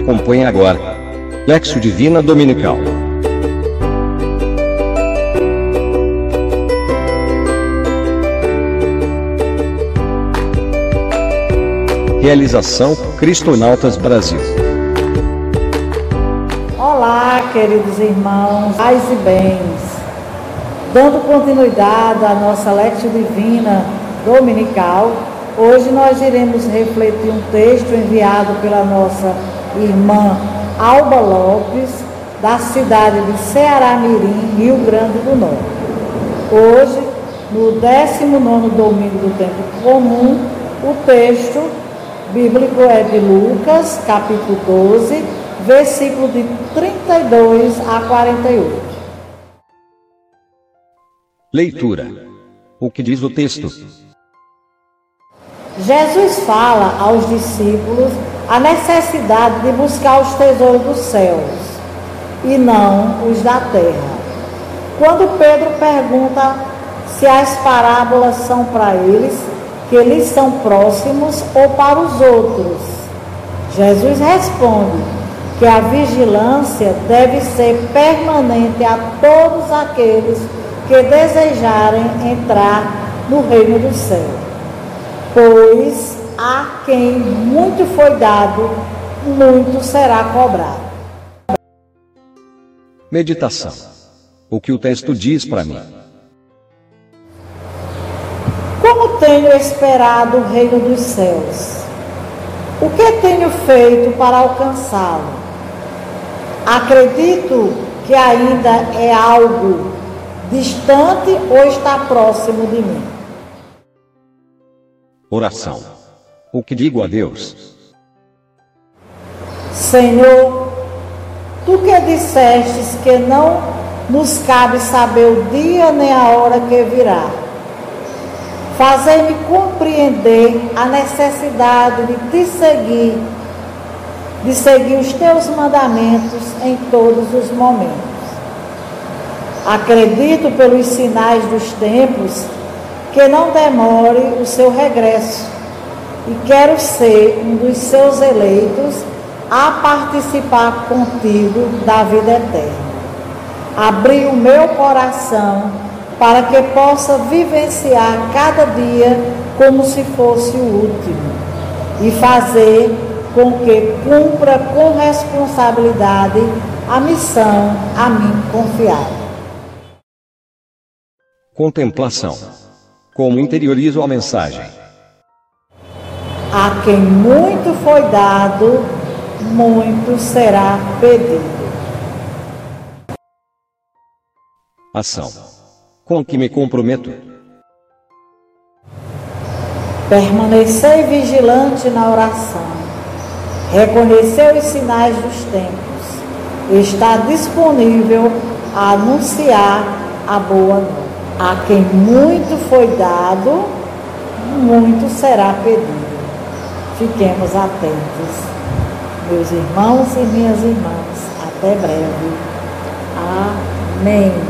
Acompanhe agora. Lexo Divina Dominical. Realização Cristonautas Brasil. Olá, queridos irmãos, paz e bens. Dando continuidade à nossa Lexo Divina Dominical, hoje nós iremos refletir um texto enviado pela nossa irmã Alba Lopes, da cidade de Ceará Mirim, Rio Grande do Norte. Hoje, no 19 domingo do tempo comum, o texto bíblico é de Lucas, capítulo 12, versículo de 32 a 48. Leitura. O que diz o texto? Jesus fala aos discípulos a necessidade de buscar os tesouros dos céus e não os da terra. Quando Pedro pergunta se as parábolas são para eles, que eles são próximos ou para os outros, Jesus responde que a vigilância deve ser permanente a todos aqueles que desejarem entrar no reino do céu. Pois a quem muito foi dado, muito será cobrado. Meditação. O que o texto diz para mim? Como tenho esperado o reino dos céus? O que tenho feito para alcançá-lo? Acredito que ainda é algo distante ou está próximo de mim. Oração. O que digo a Deus? Senhor, tu que dissestes que não nos cabe saber o dia nem a hora que virá, fazei-me compreender a necessidade de te seguir, de seguir os teus mandamentos em todos os momentos. Acredito pelos sinais dos tempos que não demore o seu regresso e quero ser um dos seus eleitos a participar contigo da vida eterna. Abrir o meu coração para que possa vivenciar cada dia como se fosse o último e fazer com que cumpra com responsabilidade a missão a mim confiada. Contemplação. Como interiorizo a mensagem? A quem muito foi dado, muito será pedido. Ação. Com que me comprometo? Permanecer vigilante na oração. Reconhecer os sinais dos tempos. Está disponível a anunciar a boa nova. A quem muito foi dado, muito será pedido. Fiquemos atentos, meus irmãos e minhas irmãs. Até breve. Amém.